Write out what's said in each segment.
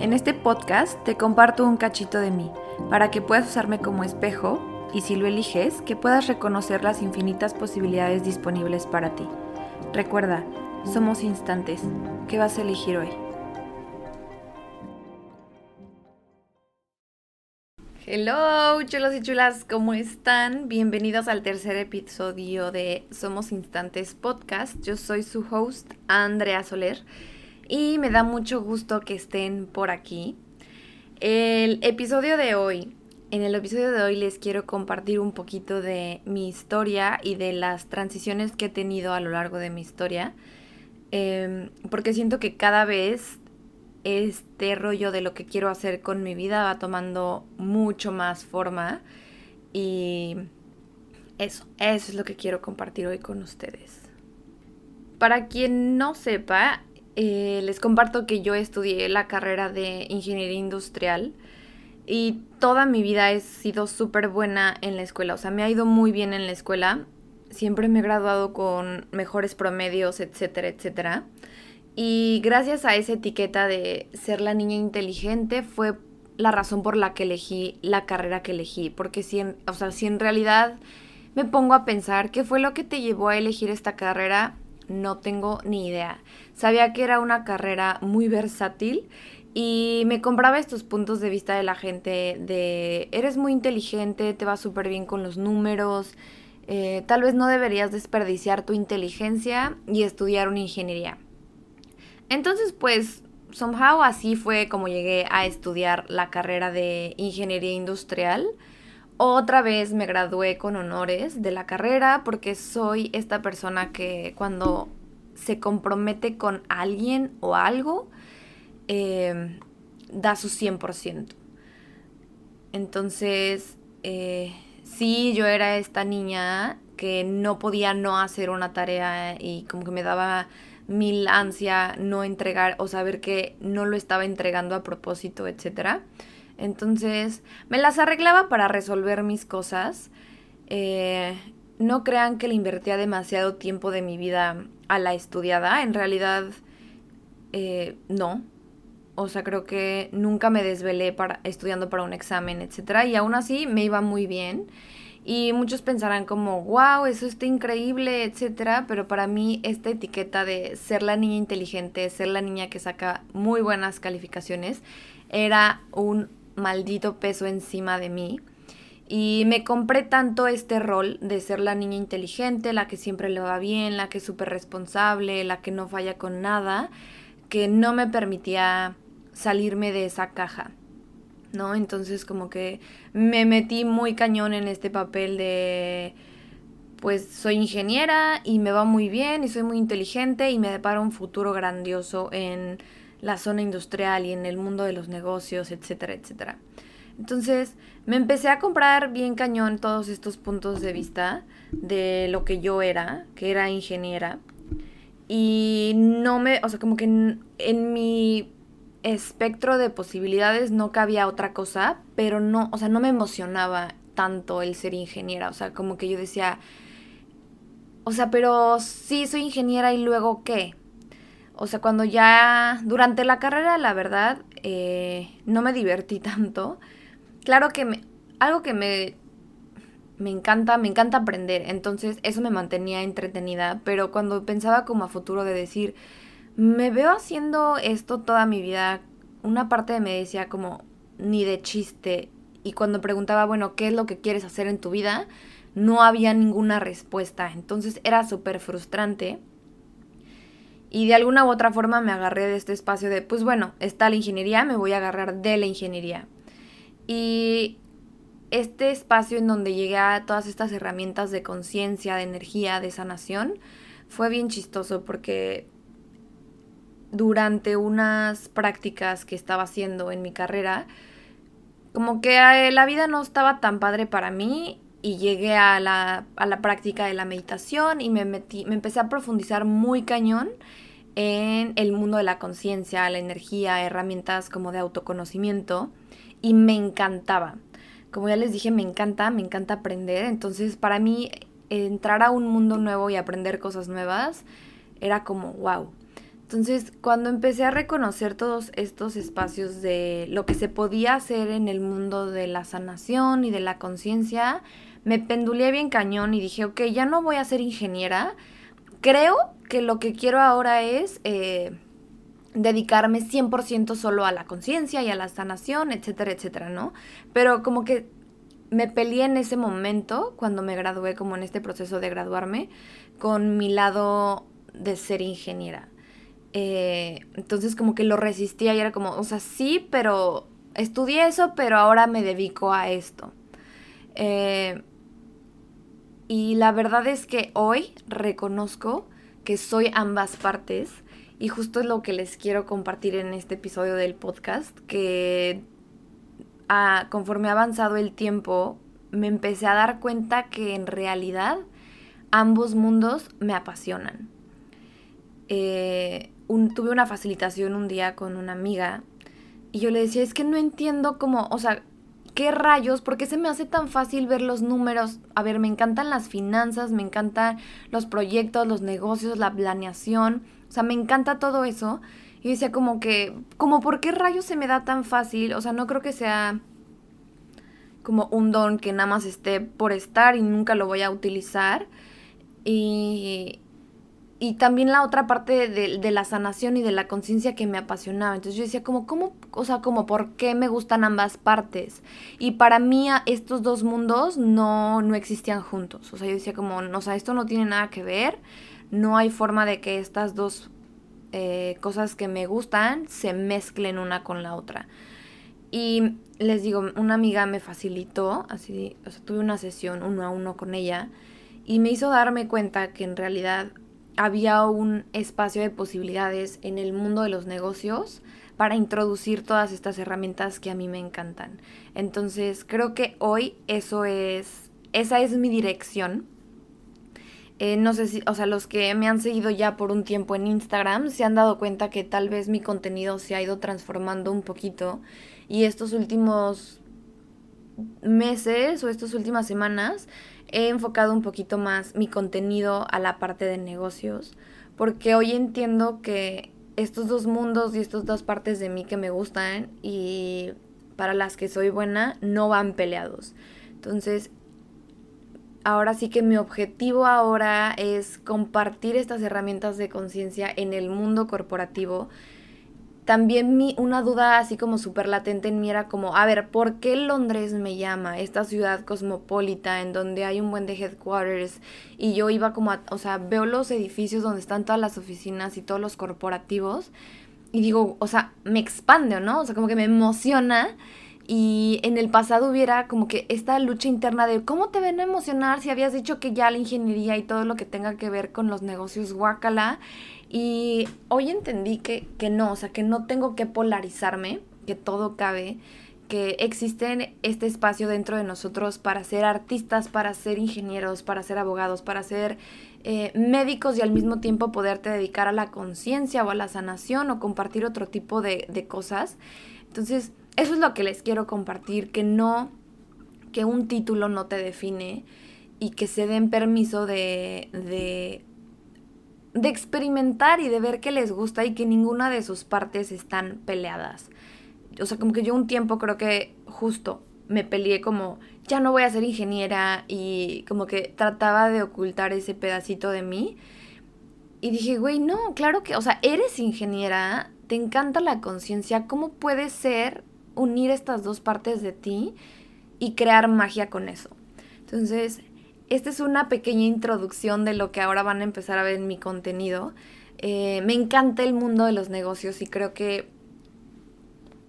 En este podcast te comparto un cachito de mí, para que puedas usarme como espejo y si lo eliges, que puedas reconocer las infinitas posibilidades disponibles para ti. Recuerda, somos instantes. ¿Qué vas a elegir hoy? Hello, chulos y chulas, ¿cómo están? Bienvenidos al tercer episodio de Somos Instantes Podcast. Yo soy su host, Andrea Soler, y me da mucho gusto que estén por aquí. El episodio de hoy, en el episodio de hoy les quiero compartir un poquito de mi historia y de las transiciones que he tenido a lo largo de mi historia, em, porque siento que cada vez este rollo de lo que quiero hacer con mi vida va tomando mucho más forma y eso, eso es lo que quiero compartir hoy con ustedes. Para quien no sepa, eh, les comparto que yo estudié la carrera de ingeniería industrial y toda mi vida he sido súper buena en la escuela, o sea, me ha ido muy bien en la escuela, siempre me he graduado con mejores promedios, etcétera, etcétera. Y gracias a esa etiqueta de ser la niña inteligente fue la razón por la que elegí la carrera que elegí. Porque si en, o sea, si en realidad me pongo a pensar qué fue lo que te llevó a elegir esta carrera, no tengo ni idea. Sabía que era una carrera muy versátil y me compraba estos puntos de vista de la gente de eres muy inteligente, te va súper bien con los números, eh, tal vez no deberías desperdiciar tu inteligencia y estudiar una ingeniería. Entonces, pues, somehow así fue como llegué a estudiar la carrera de ingeniería industrial. Otra vez me gradué con honores de la carrera porque soy esta persona que cuando se compromete con alguien o algo, em, da su 100%. Entonces, eh, sí, yo era esta niña que no podía no hacer una tarea y como que me daba mil ansia no entregar o saber que no lo estaba entregando a propósito, etc. Entonces me las arreglaba para resolver mis cosas. Eh, no crean que le invertía demasiado tiempo de mi vida a la estudiada. En realidad, eh, no. O sea, creo que nunca me desvelé para, estudiando para un examen, etc. Y aún así me iba muy bien. Y muchos pensarán como, wow, eso está increíble, etcétera, pero para mí esta etiqueta de ser la niña inteligente, ser la niña que saca muy buenas calificaciones, era un maldito peso encima de mí. Y me compré tanto este rol de ser la niña inteligente, la que siempre le va bien, la que es súper responsable, la que no falla con nada, que no me permitía salirme de esa caja. ¿no? Entonces como que me metí muy cañón en este papel de pues soy ingeniera y me va muy bien y soy muy inteligente y me depara un futuro grandioso en la zona industrial y en el mundo de los negocios, etcétera, etcétera. Entonces me empecé a comprar bien cañón todos estos puntos de vista de lo que yo era, que era ingeniera. Y no me, o sea, como que en mi espectro de posibilidades no cabía otra cosa, pero no, o sea, no me emocionaba tanto el ser ingeniera, o sea, como que yo decía, o sea, pero sí soy ingeniera y luego qué. O sea, cuando ya durante la carrera, la verdad, eh, no me divertí tanto. Claro que me, algo que me, me encanta, me encanta aprender, entonces eso me mantenía entretenida, pero cuando pensaba como a futuro de decir, me veo haciendo esto toda mi vida. Una parte de me decía como, ni de chiste. Y cuando preguntaba, bueno, ¿qué es lo que quieres hacer en tu vida? No había ninguna respuesta. Entonces era súper frustrante. Y de alguna u otra forma me agarré de este espacio de, pues bueno, está la ingeniería, me voy a agarrar de la ingeniería. Y este espacio en donde llegué a todas estas herramientas de conciencia, de energía, de sanación, fue bien chistoso porque durante unas prácticas que estaba haciendo en mi carrera, como que eh, la vida no estaba tan padre para mí y llegué a la, a la práctica de la meditación y me metí, me empecé a profundizar muy cañón en el mundo de la conciencia, la energía, herramientas como de autoconocimiento y me encantaba. Como ya les dije, me encanta, me encanta aprender. Entonces, para mí, entrar a un mundo nuevo y aprender cosas nuevas era como, wow, Entonces, cuando empecé a reconocer todos estos espacios de lo que se podía hacer en el mundo de la sanación y de la conciencia, me pendulé bien cañón y dije, ok, ya no voy a ser ingeniera. Creo que lo que quiero ahora es eh, dedicarme 100% solo a la conciencia y a la sanación, etcétera, etcétera, ¿no? Pero como que me peleé en ese momento, cuando me gradué, como en este proceso de graduarme, con mi lado de ser ingeniera. Eh, entonces como que lo resistía y era como, o sea, sí, pero estudié eso, pero ahora me dedico a esto. Eh, y la verdad es que hoy reconozco que soy ambas partes y justo es lo que les quiero compartir en este episodio del podcast, que ah, conforme ha avanzado el tiempo, me empecé a dar cuenta que en realidad ambos mundos me apasionan. Eh, tuve una facilitación un día con una amiga y yo le decía, es que no entiendo cómo, o sea, ¿qué rayos? ¿Por qué se me hace tan fácil ver los números? A ver, me encantan las finanzas, me encantan los proyectos, los negocios, la planeación, o sea, me encanta todo eso. Y decía como que, como, ¿por qué rayos se me da tan fácil? O sea, no creo que sea como un don que nada más esté por estar y nunca lo voy a utilizar. Y, y también la otra parte de, la sanación y de la conciencia que me apasionaba. Entonces yo decía, como, ¿cómo? O sea, como, ¿por qué me gustan ambas partes? Y para mí estos dos mundos no, no existían juntos. O sea, yo decía como, o sea, esto no tiene nada que ver. No hay forma de que estas dos eh, cosas que me gustan se mezclen una con la otra. Y les digo, una amiga me facilitó, así, o sea, tuve una sesión uno a uno con ella y me hizo darme cuenta que en realidad había un espacio de posibilidades en el mundo de los negocios para introducir todas estas herramientas que a mí me encantan. Entonces, creo que hoy eso es, esa es mi dirección. Eh, no sé si, o sea, los que me han seguido ya por un tiempo en Instagram se han dado cuenta que tal vez mi contenido se ha ido transformando un poquito y estos últimos meses o estas últimas semanas he enfocado un poquito más mi contenido a la parte de negocios, porque hoy entiendo que estos dos mundos y estas dos partes de mí que me gustan y para las que soy buena no van peleados. Entonces, ahora sí que mi objetivo ahora es compartir estas herramientas de conciencia en el mundo corporativo también mi, una duda así como súper latente en mí era como, a ver, ¿por qué Londres me llama? Esta ciudad cosmopolita en donde hay un buen de headquarters y yo iba como, a, o sea, veo los edificios donde están todas las oficinas y todos los corporativos y digo, o sea, me expande, ¿no? O sea, como que me emociona y en el pasado hubiera como que esta lucha interna de cómo te ven a emocionar si habías dicho que ya la ingeniería y todo lo que tenga que ver con los negocios guacala y hoy entendí que, que no, o sea, que no tengo que polarizarme, que todo cabe, que existe este espacio dentro de nosotros para ser artistas, para ser ingenieros, para ser abogados, para ser eh, médicos y al mismo tiempo poderte dedicar a la conciencia o a la sanación o compartir otro tipo de, de cosas. Entonces, eso es lo que les quiero compartir, que no, que un título no te define y que se den permiso de, de de experimentar y de ver qué les gusta y que ninguna de sus partes están peleadas. O sea, como que yo un tiempo creo que justo me peleé como, ya no voy a ser ingeniera y como que trataba de ocultar ese pedacito de mí. Y dije, güey, no, claro que, o sea, eres ingeniera, te encanta la conciencia, ¿cómo puede ser unir estas dos partes de ti y crear magia con eso? Entonces, esta es una pequeña introducción de lo que ahora van a empezar a ver en mi contenido. Eh, me encanta el mundo de los negocios y creo que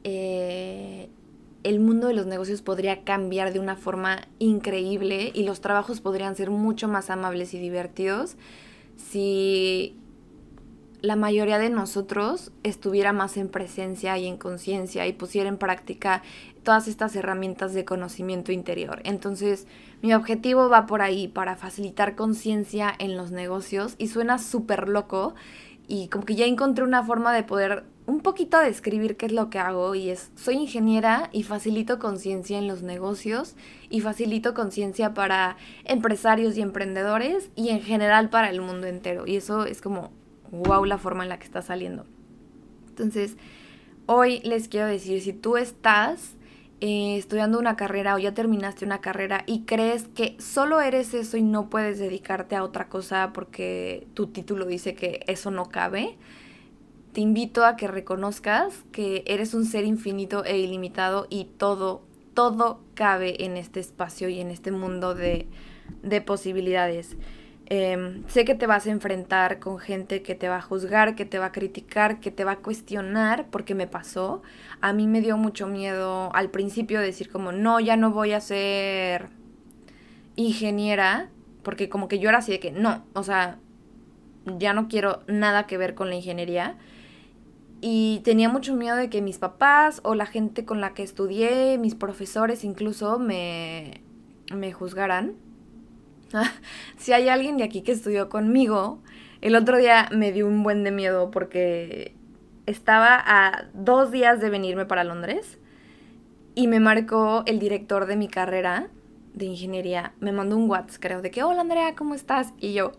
eh, el mundo de los negocios podría cambiar de una forma increíble y los trabajos podrían ser mucho más amables y divertidos si la mayoría de nosotros estuviera más en presencia y en conciencia y pusiera en práctica todas estas herramientas de conocimiento interior. Entonces, mi objetivo va por ahí, para facilitar conciencia en los negocios y suena súper loco y como que ya encontré una forma de poder un poquito describir qué es lo que hago y es, soy ingeniera y facilito conciencia en los negocios y facilito conciencia para empresarios y emprendedores y en general para el mundo entero. Y eso es como wow la forma en la que está saliendo. Entonces, hoy les quiero decir, si tú estás eh, estudiando una carrera o ya terminaste una carrera y crees que solo eres eso y no puedes dedicarte a otra cosa porque tu título dice que eso no cabe, te invito a que reconozcas que eres un ser infinito e ilimitado y todo, todo cabe en este espacio y en este mundo de, de posibilidades. Em, sé que te vas a enfrentar con gente que te va a juzgar, que te va a criticar, que te va a cuestionar, porque me pasó. A mí me dio mucho miedo al principio decir como, no, ya no voy a ser ingeniera, porque como que yo era así de que, no, o sea, ya no quiero nada que ver con la ingeniería. Y tenía mucho miedo de que mis papás o la gente con la que estudié, mis profesores incluso, me, me juzgaran si hay alguien de aquí que estudió conmigo, el otro día me dio un buen de miedo porque estaba a dos días de venirme para Londres y me marcó el director de mi carrera de ingeniería me mandó un WhatsApp, creo, de que, hola Andrea, ¿cómo estás? Y yo,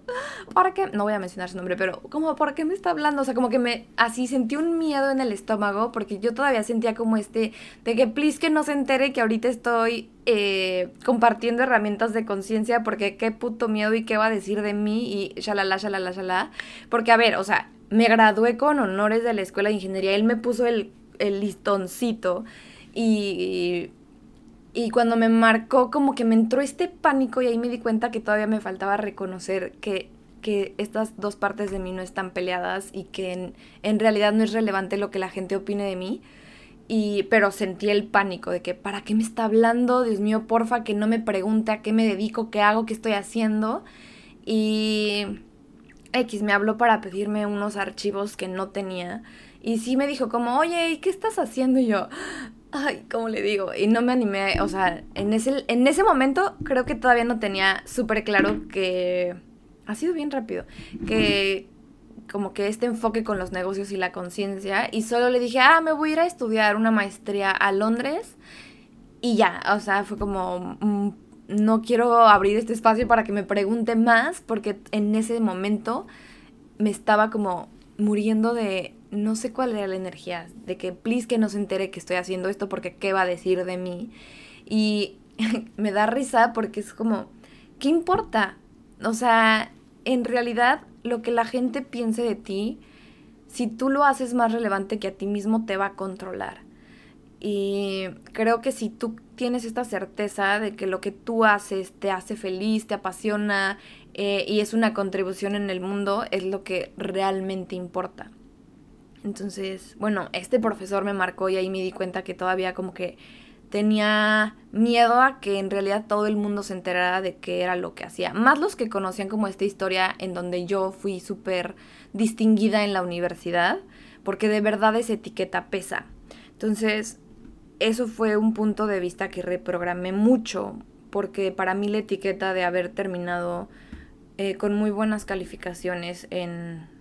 ¿para qué? No voy a mencionar su nombre, pero como, ¿por qué me está hablando? O sea, como que me, así sentí un miedo en el estómago, porque yo todavía sentía como este, de que, please, que no se entere que ahorita estoy eh, compartiendo herramientas de conciencia, porque qué puto miedo y qué va a decir de mí y shalala, shalala, shalala. Porque, a ver, o sea, me gradué con honores de la escuela de ingeniería, él me puso el, el listoncito y cuando me marcó, como que me entró este pánico y ahí me di cuenta que todavía me faltaba reconocer que, que estas dos partes de mí no están peleadas y que en, en, realidad no es relevante lo que la gente opine de mí. Y, pero sentí el pánico de que, ¿para qué me está hablando? Dios mío, porfa, que no me pregunte a qué me dedico, qué hago, qué estoy haciendo. Y X me habló para pedirme unos archivos que no tenía. Y sí me dijo como, oye, ¿y qué estás haciendo? Y yo, ay, ¿cómo le digo? Y no me animé, o sea, en ese, en ese momento creo que todavía no tenía súper claro que... Ha sido bien rápido. Que como que este enfoque con los negocios y la conciencia. Y solo le dije, ah, me voy a ir a estudiar una maestría a Londres. Y ya, o sea, fue como, mm, no quiero abrir este espacio para que me pregunte más, porque en ese momento me estaba como muriendo de no sé cuál era la energía, de que please que no se entere que estoy haciendo esto porque qué va a decir de mí. Y me da risa porque es como, ¿qué importa? O sea, en realidad lo que la gente piense de ti, si tú lo haces más relevante que a ti mismo, te va a controlar. Y creo que si tú tienes esta certeza de que lo que tú haces te hace feliz, te apasiona eh, y es una contribución en el mundo, es lo que realmente importa. Entonces, bueno, este profesor me marcó y ahí me di cuenta que todavía como que tenía miedo a que en realidad todo el mundo se enterara de qué era lo que hacía. Más los que conocían como esta historia en donde yo fui súper distinguida en la universidad, porque de verdad esa etiqueta pesa. Entonces, eso fue un punto de vista que reprogramé mucho, porque para mí la etiqueta de haber terminado eh, con muy buenas calificaciones en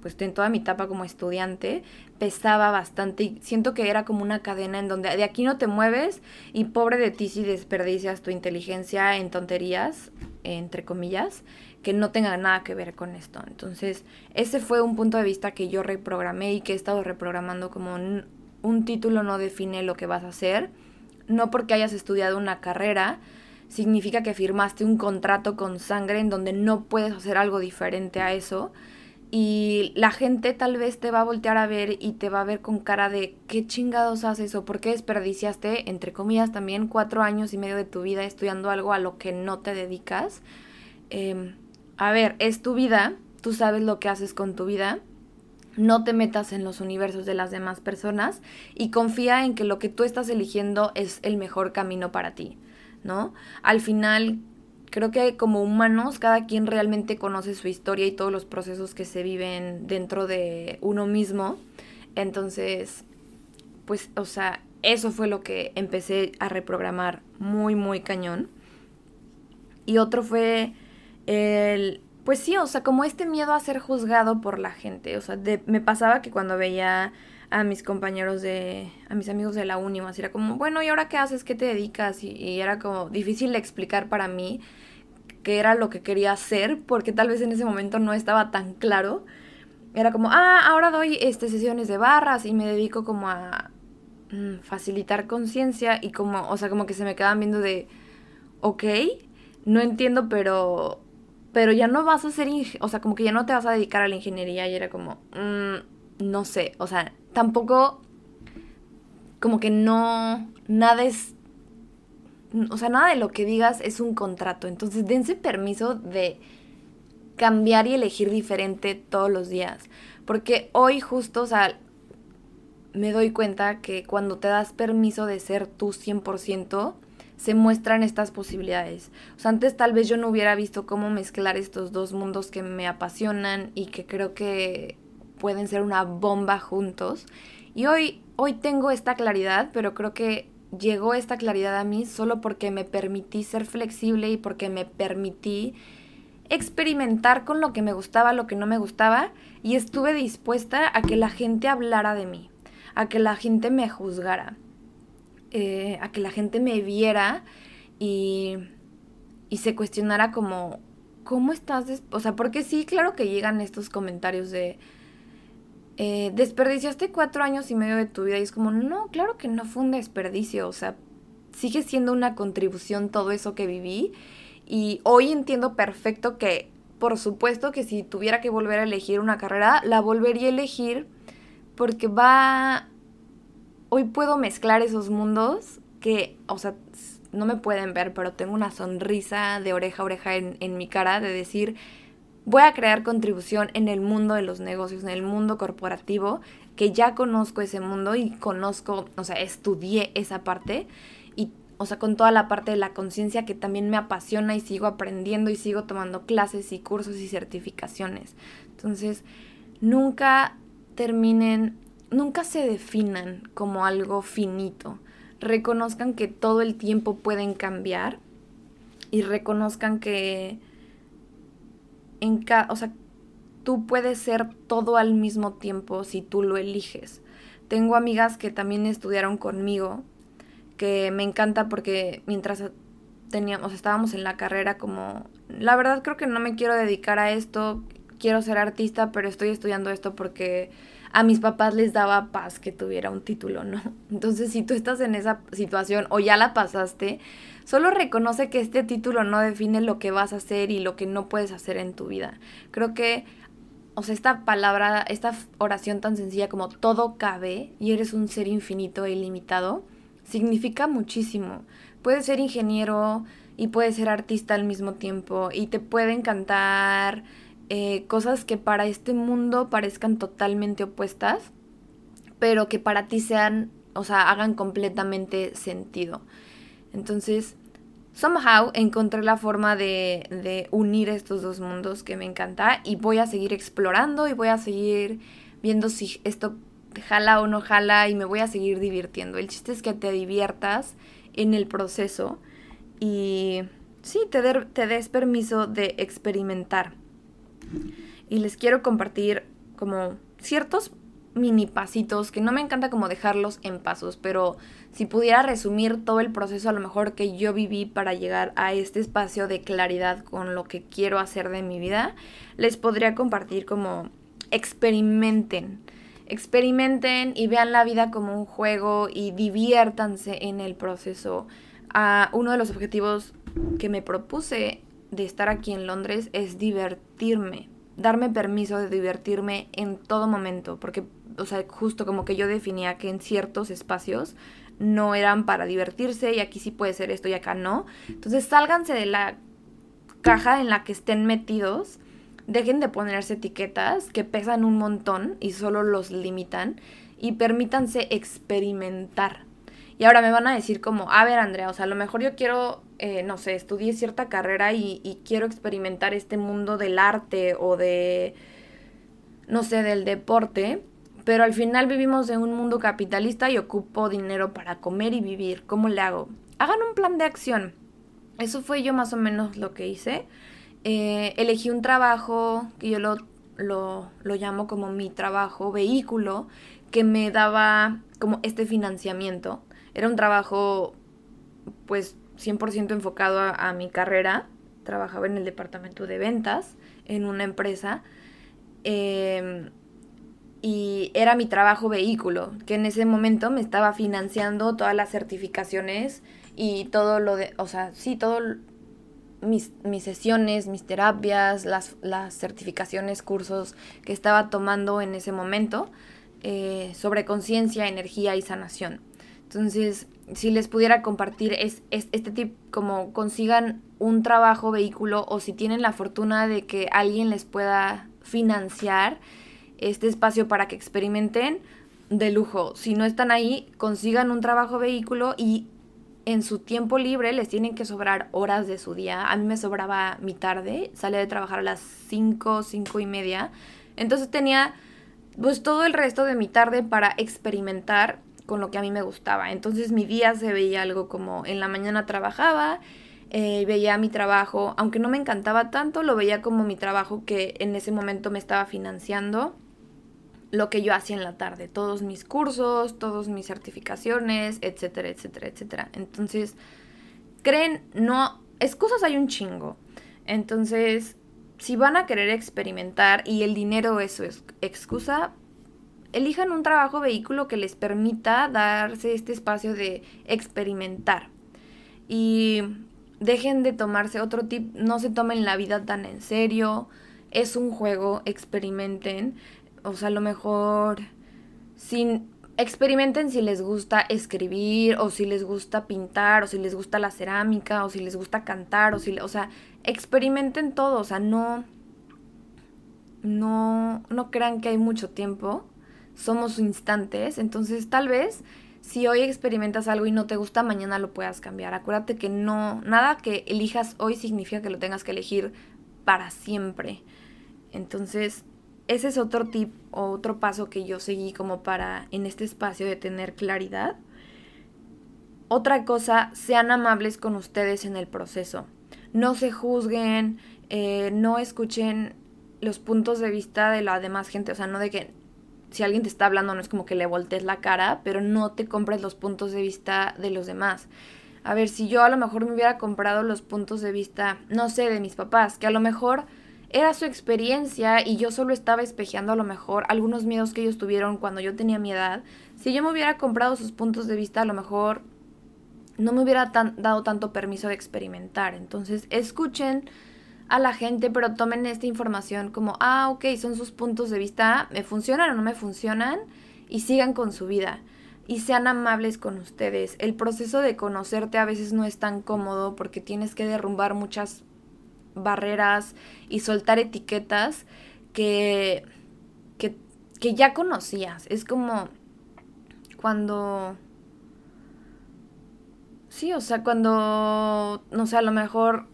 pues en toda mi etapa como estudiante pesaba bastante y siento que era como una cadena en donde de aquí no te mueves y pobre de ti si desperdicias tu inteligencia en tonterías, entre comillas, que no tengan nada que ver con esto. Entonces, ese fue un punto de vista que yo reprogramé y que he estado reprogramando como un título no define lo que vas a hacer, no porque hayas estudiado una carrera, significa que firmaste un contrato con sangre en donde no puedes hacer algo diferente a eso y la gente tal vez te va a voltear a ver y te va a ver con cara de qué chingados haces o por qué desperdiciaste, entre comillas, también cuatro años y medio de tu vida estudiando algo a lo que no te dedicas. Em, a ver, es tu vida, tú sabes lo que haces con tu vida, no te metas en los universos de las demás personas y confía en que lo que tú estás eligiendo es el mejor camino para ti, ¿no? Al final creo que como humanos cada quien realmente conoce su historia y todos los procesos que se viven dentro de uno mismo. Entonces, pues, o sea, eso fue lo que empecé a reprogramar muy, muy cañón. Y otro fue el, pues sí, o sea, como este miedo a ser juzgado por la gente. O sea, me pasaba que cuando veía a mis compañeros de, a mis amigos de la uni, más era como, bueno, ¿y ahora qué haces? ¿Qué te dedicas? Y, era como difícil de explicar para mí qué era lo que quería hacer, porque tal vez en ese momento no estaba tan claro. era como, ah, ahora doy este, sesiones de barras y me dedico como a mm, facilitar conciencia y como, o sea, como que se me quedaban viendo de, ok, no entiendo, pero, pero ya no vas a ser, o sea, como que ya no te vas a dedicar a la ingeniería y era como, mm, no sé, o sea, tampoco, como que no, nada es, o sea, nada de lo que digas es un contrato, entonces dense permiso de cambiar y elegir diferente todos los días. Porque hoy justo, o sea, me doy cuenta que cuando te das permiso de ser tú 100%, se muestran estas posibilidades. O sea, antes tal vez yo no hubiera visto cómo mezclar estos dos mundos que me apasionan y que creo que pueden ser una bomba juntos. Y hoy, hoy tengo esta claridad, pero creo que llegó esta claridad a mí solo porque me permití ser flexible y porque me permití experimentar con lo que me gustaba, lo que no me gustaba, y estuve dispuesta a que la gente hablara de mí, a que la gente me juzgara, eh, a que la gente me viera y, y se cuestionara como, ¿cómo estás? O sea, porque sí, claro que llegan estos comentarios de... Eh, desperdiciaste cuatro años y medio de tu vida y es como, no, claro que no fue un desperdicio, o sea, sigue siendo una contribución todo eso que viví y hoy entiendo perfecto que, por supuesto que si tuviera que volver a elegir una carrera, la volvería a elegir porque va... Hoy puedo mezclar esos mundos que, o sea, no me pueden ver, pero tengo una sonrisa de oreja a oreja en, en mi cara de decir, voy a crear contribución en el mundo de los negocios, en el mundo corporativo, que ya conozco ese mundo y conozco, o sea, estudié esa parte o sea, con toda la parte de la conciencia que también me apasiona y sigo aprendiendo y sigo tomando clases y cursos y certificaciones. Entonces, nunca terminen, nunca se definan como algo finito. Reconozcan que todo el tiempo pueden cambiar y reconozcan que en o sea, tú puedes ser todo al mismo tiempo si tú lo eliges. Tengo amigas que también estudiaron conmigo que me encanta porque mientras teníamos, estábamos en la carrera como, la verdad creo que no me quiero dedicar a esto, quiero ser artista, pero estoy estudiando esto porque a mis papás les daba paz que tuviera un título, ¿no? Entonces, si tú estás en esa situación o ya la pasaste, solo reconoce que este título no define lo que vas a hacer y lo que no puedes hacer en tu vida. Creo que, o sea, esta palabra, esta oración tan sencilla como todo cabe y eres un ser infinito e ilimitado, significa muchísimo. Puedes ser ingeniero y puedes ser artista al mismo tiempo y te puede encantar eh, cosas que para este mundo parezcan totalmente opuestas, pero que para ti sean, o sea, hagan completamente sentido. Entonces, somehow encontré la forma de, de unir estos dos mundos que me encanta y voy a seguir explorando y voy a seguir viendo si esto jala o no jala y me voy a seguir divirtiendo. El chiste es que te diviertas en el proceso y sí, te, te des permiso de experimentar. Y les quiero compartir como ciertos mini pasitos que no me encanta como dejarlos en pasos, pero si pudiera resumir todo el proceso a lo mejor que yo viví para llegar a este espacio de claridad con lo que quiero hacer de mi vida, les podría compartir como experimenten experimenten y vean la vida como un juego y diviértanse en el proceso. Ah, uno de los objetivos que me propuse de estar aquí en Londres es divertirme, darme permiso de divertirme en todo momento, porque, o sea, justo como que yo definía que en ciertos espacios no eran para divertirse y aquí sí puede ser esto y acá no. Entonces sálganse de la caja en la que estén metidos dejen de ponerse etiquetas que pesan un montón y solo los limitan y permítanse experimentar. Y ahora me van a decir como, a ver Andrea, o sea, a lo mejor yo quiero, eh, no sé, estudié cierta carrera y, y quiero experimentar este mundo del arte o de, no sé, del deporte, pero al final vivimos en un mundo capitalista y ocupo dinero para comer y vivir. ¿Cómo le hago? Hagan un plan de acción. Eso fue yo más o menos lo que hice. Eh, elegí un trabajo que yo lo, lo, lo llamo como mi trabajo vehículo, que me daba como este financiamiento. Era un trabajo pues 100% enfocado a, mi carrera. Trabajaba en el departamento de ventas en una empresa. Em, y era mi trabajo vehículo, que en ese momento me estaba financiando todas las certificaciones y todo lo de, o sea, sí, todo mis, mis sesiones, mis terapias, las, las, certificaciones, cursos que estaba tomando en ese momento eh, sobre conciencia, energía y sanación. Entonces, si les pudiera compartir es, es, este tip, como consigan un trabajo vehículo o si tienen la fortuna de que alguien les pueda financiar este espacio para que experimenten, de lujo. Si no están ahí, consigan un trabajo vehículo y en su tiempo libre les tienen que sobrar horas de su día. A mí me sobraba mi tarde, salía de trabajar a las 5, 5 y media. Entonces tenía pues todo el resto de mi tarde para experimentar con lo que a mí me gustaba. Entonces mi día se veía algo como en la mañana trabajaba, eh, veía mi trabajo, aunque no me encantaba tanto, lo veía como mi trabajo que en ese momento me estaba financiando lo que yo hacía en la tarde, todos mis cursos, todas mis certificaciones, etcétera, etcétera, etcétera. Entonces, creen, no, excusas hay un chingo. Entonces, si van a querer experimentar y el dinero es su excusa, elijan un trabajo vehículo que les permita darse este espacio de experimentar. Y dejen de tomarse otro tip, no se tomen la vida tan en serio, es un juego, experimenten o sea, a lo mejor sin experimenten si les gusta escribir o si les gusta pintar o si les gusta la cerámica o si les gusta cantar o si, o sea, experimenten todo, o sea, no no no crean que hay mucho tiempo. Somos instantes, entonces tal vez si hoy experimentas algo y no te gusta, mañana lo puedas cambiar. Acuérdate que no nada que elijas hoy significa que lo tengas que elegir para siempre. Entonces, ese es otro tip o otro paso que yo seguí como para en este espacio de tener claridad. Otra cosa, sean amables con ustedes en el proceso. No se juzguen, eh, no escuchen los puntos de vista de la demás gente. O sea, no de que si alguien te está hablando no es como que le voltees la cara, pero no te compres los puntos de vista de los demás. A ver, si yo a lo mejor me hubiera comprado los puntos de vista, no sé, de mis papás, que a lo mejor era su experiencia y yo solo estaba espejeando a lo mejor algunos miedos que ellos tuvieron cuando yo tenía mi edad. Si yo me hubiera comprado sus puntos de vista, a lo mejor no me hubiera dado tanto permiso de experimentar. Entonces, escuchen a la gente, pero tomen esta información como, ah, ok, son sus puntos de vista, me funcionan o no me funcionan, y sigan con su vida. Y sean amables con ustedes. El proceso de conocerte a veces no es tan cómodo porque tienes que derrumbar muchas barreras y soltar etiquetas que, que, que ya conocías. Es como cuando... Sí, o sea, cuando, no sé, a lo mejor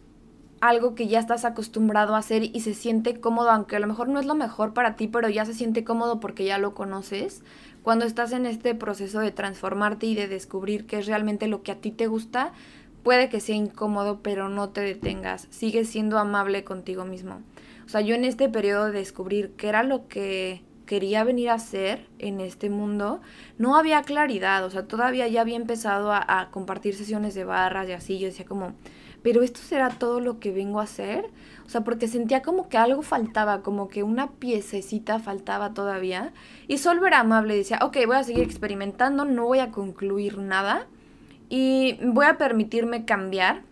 algo que ya estás acostumbrado a hacer y se siente cómodo, aunque a lo mejor no es lo mejor para ti, pero ya se siente cómodo porque ya lo conoces. Cuando estás en este proceso de transformarte y de descubrir qué es realmente lo que a ti te gusta, Puede que sea incómodo, pero no te detengas. Sigue siendo amable contigo mismo. O sea, yo en este periodo de descubrir qué era lo que quería venir a hacer en este mundo, no había claridad. O sea, todavía ya había empezado a, compartir sesiones de barras y así. Yo decía como, pero esto será todo lo que vengo a hacer. O sea, porque sentía como que algo faltaba, como que una piececita faltaba todavía. Y Sol era amable, decía, ok, voy a seguir experimentando, no voy a concluir nada, y voy a permitirme cambiar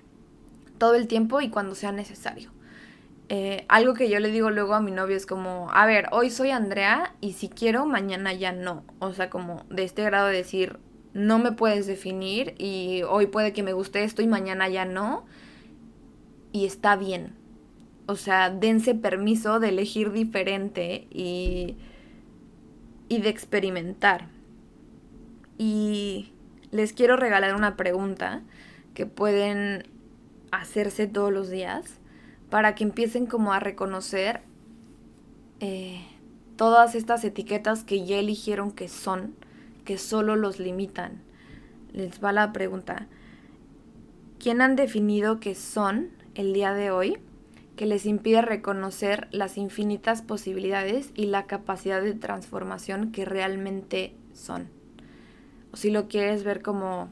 todo el tiempo y cuando sea necesario. Eh, algo que yo le digo luego a mi novio es como, a ver, hoy soy Andrea y si quiero, mañana ya no. O sea, como de este grado de decir, no me puedes definir y hoy puede que me guste esto y mañana ya no. Y está bien. O sea, dense permiso de elegir diferente y, y de experimentar. Y les quiero regalar una pregunta que pueden hacerse todos los días para que empiecen como a reconocer eh, todas estas etiquetas que ya eligieron que son, que solo los limitan. Les va la pregunta. ¿Quién han definido que son el día de hoy que les impide reconocer las infinitas posibilidades y la capacidad de transformación que realmente son? o si lo quieres ver como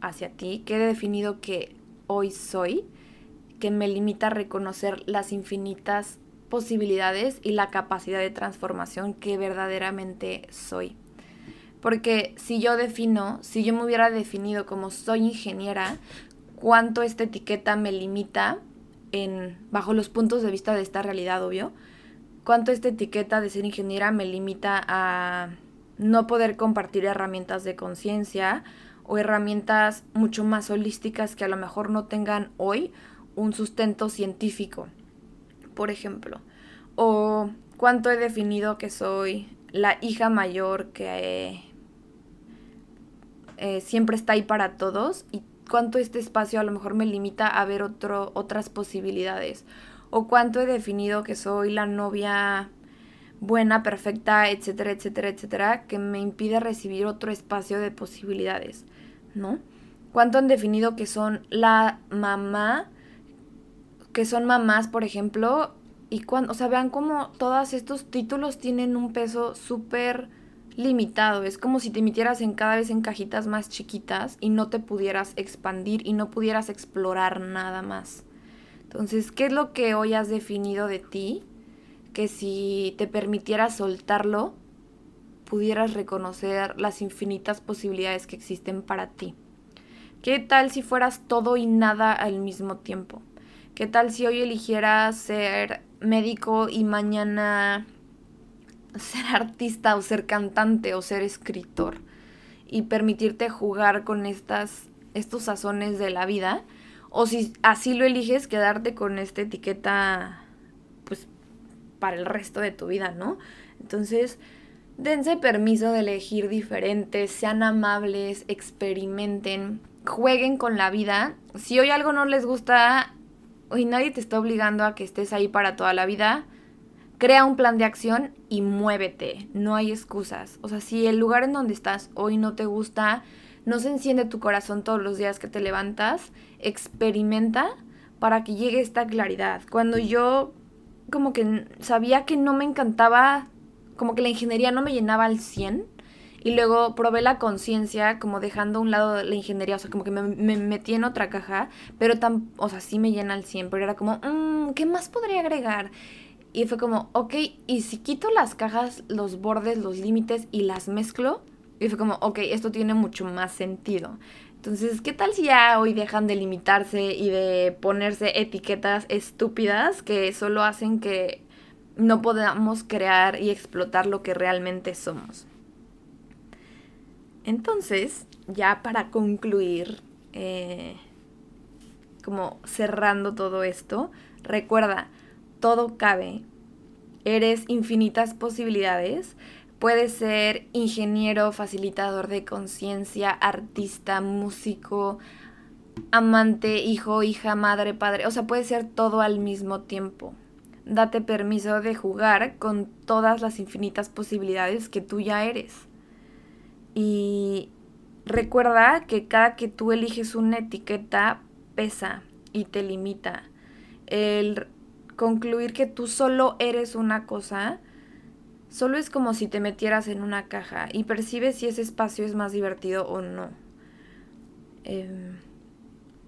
hacia ti, que he definido que hoy soy, que me limita a reconocer las infinitas posibilidades y la capacidad de transformación que verdaderamente soy. Porque si yo defino, si yo me hubiera definido como soy ingeniera, cuánto esta etiqueta me limita en bajo los puntos de vista de esta realidad, obvio. Cuánto esta etiqueta de ser ingeniera me limita a no poder compartir herramientas de conciencia o herramientas mucho más holísticas que a lo mejor no tengan hoy un sustento científico, por ejemplo. O cuánto he definido que soy la hija mayor que eh, siempre está ahí para todos y cuánto este espacio a lo mejor me limita a ver otro, otras posibilidades. O cuánto he definido que soy la novia buena, perfecta, etcétera, etcétera, etcétera, que me impide recibir otro espacio de posibilidades, ¿no? Cuánto han definido que son la mamá, que son mamás, por ejemplo, y cuando, o sea, vean cómo todos estos títulos tienen un peso súper limitado. Es como si te metieras en cada vez en cajitas más chiquitas y no te pudieras expandir y no pudieras explorar nada más. Entonces, ¿qué es lo que hoy has definido de ti? Que si te permitieras soltarlo, pudieras reconocer las infinitas posibilidades que existen para ti. ¿Qué tal si fueras todo y nada al mismo tiempo? ¿Qué tal si hoy eligieras ser médico y mañana ser artista o ser cantante o ser escritor y permitirte jugar con estas, estos sazones de la vida. O si así lo eliges, quedarte con esta etiqueta, pues, para el resto de tu vida, ¿no? Entonces, dense permiso de elegir diferentes, sean amables, experimenten, jueguen con la vida. Si hoy algo no les gusta, hoy nadie te está obligando a que estés ahí para toda la vida Crea un plan de acción y muévete, no hay excusas. O sea, si el lugar en donde estás hoy no te gusta, no se enciende tu corazón todos los días que te levantas, experimenta para que llegue esta claridad. Cuando yo como que sabía que no me encantaba, como que la ingeniería no me llenaba al 100, y luego probé la conciencia, como dejando a un lado la ingeniería, o sea, como que me, metí en otra caja, pero tan, o sea, sí me llena al 100, pero era como, mmm, ¿qué más podría agregar? Y fue como, ok, y si quito las cajas, los bordes, los límites y las mezclo, y fue como, ok, esto tiene mucho más sentido. Entonces, ¿qué tal si ya hoy dejan de limitarse y de ponerse etiquetas estúpidas que solo hacen que no podamos crear y explotar lo que realmente somos? Entonces, ya para concluir, eh, como cerrando todo esto, recuerda, todo cabe. Eres infinitas posibilidades. Puedes ser ingeniero, facilitador de conciencia, artista, músico, amante, hijo, hija, madre, padre. O sea, puede ser todo al mismo tiempo. Date permiso de jugar con todas las infinitas posibilidades que tú ya eres. Y recuerda que cada que tú eliges una etiqueta pesa y te limita. El concluir que tú solo eres una cosa, solo es como si te metieras en una caja y percibes si ese espacio es más divertido o no. Em,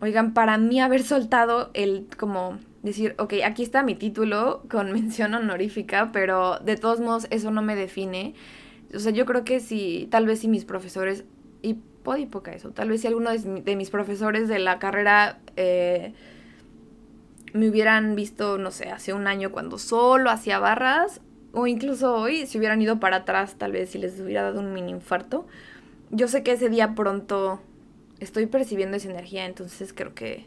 oigan, para mí haber soltado el como decir, ok, aquí está mi título con mención honorífica, pero de todos modos eso no me define. O sea, yo creo que si, tal vez si mis profesores, y puede poca eso, tal vez si alguno de, mis profesores de la carrera... Eh, me hubieran visto, no sé, hace un año cuando solo hacía barras, o incluso hoy, si hubieran ido para atrás, tal vez si les hubiera dado un mini infarto. Yo sé que ese día pronto estoy percibiendo esa energía, entonces creo que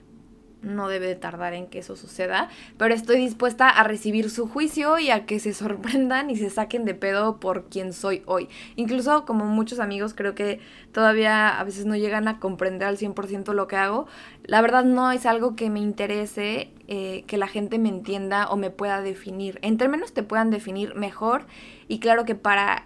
no debe de tardar en que eso suceda, pero estoy dispuesta a recibir su juicio y a que se sorprendan y se saquen de pedo por quien soy hoy. Incluso como muchos amigos creo que todavía a veces no llegan a comprender al 100% lo que hago, la verdad no es algo que me interese eh, que la gente me entienda o me pueda definir. Entre menos te puedan definir mejor y claro que para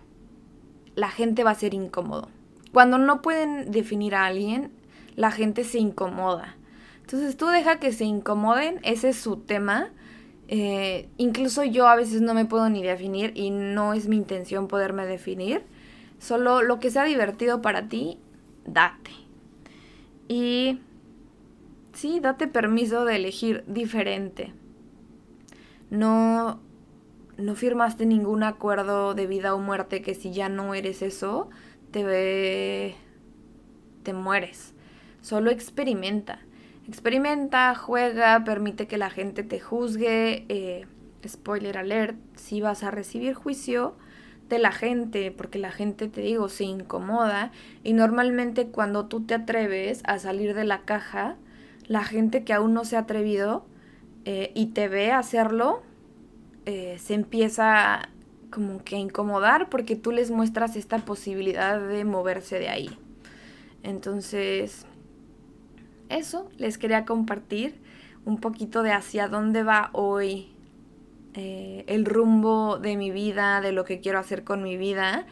la gente va a ser incómodo. Cuando no pueden definir a alguien, la gente se incomoda entonces tú deja que se incomoden, ese es su tema. Eh, incluso yo a veces no me puedo ni definir y no es mi intención poderme definir. Solo lo que sea divertido para ti, date. Y sí, date permiso de elegir diferente. No no firmaste ningún acuerdo de vida o muerte que si ya no eres eso, te ve... te mueres. Solo experimenta. Experimenta, juega, permite que la gente te juzgue. Eh, spoiler alert, si vas a recibir juicio de la gente, porque la gente, te digo, se incomoda. Y normalmente cuando tú te atreves a salir de la caja, la gente que aún no se ha atrevido eh, y te ve hacerlo, eh, se empieza como que a incomodar porque tú les muestras esta posibilidad de moverse de ahí. Entonces, eso les quería compartir un poquito de hacia dónde va hoy eh, el rumbo de mi vida, de lo que quiero hacer con mi vida.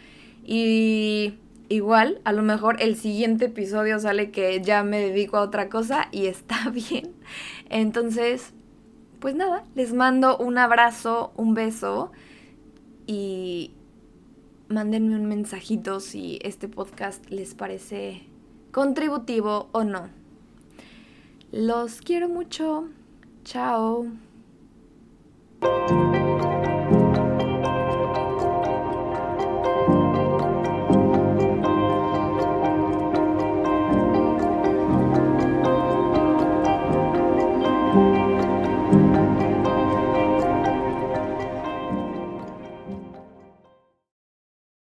Y igual, a lo mejor el siguiente episodio sale que ya me dedico a otra cosa y está bien. Entonces, pues nada, les mando un abrazo, un beso y mándenme un mensajito si este podcast les parece contributivo o no. Los quiero mucho. Chao.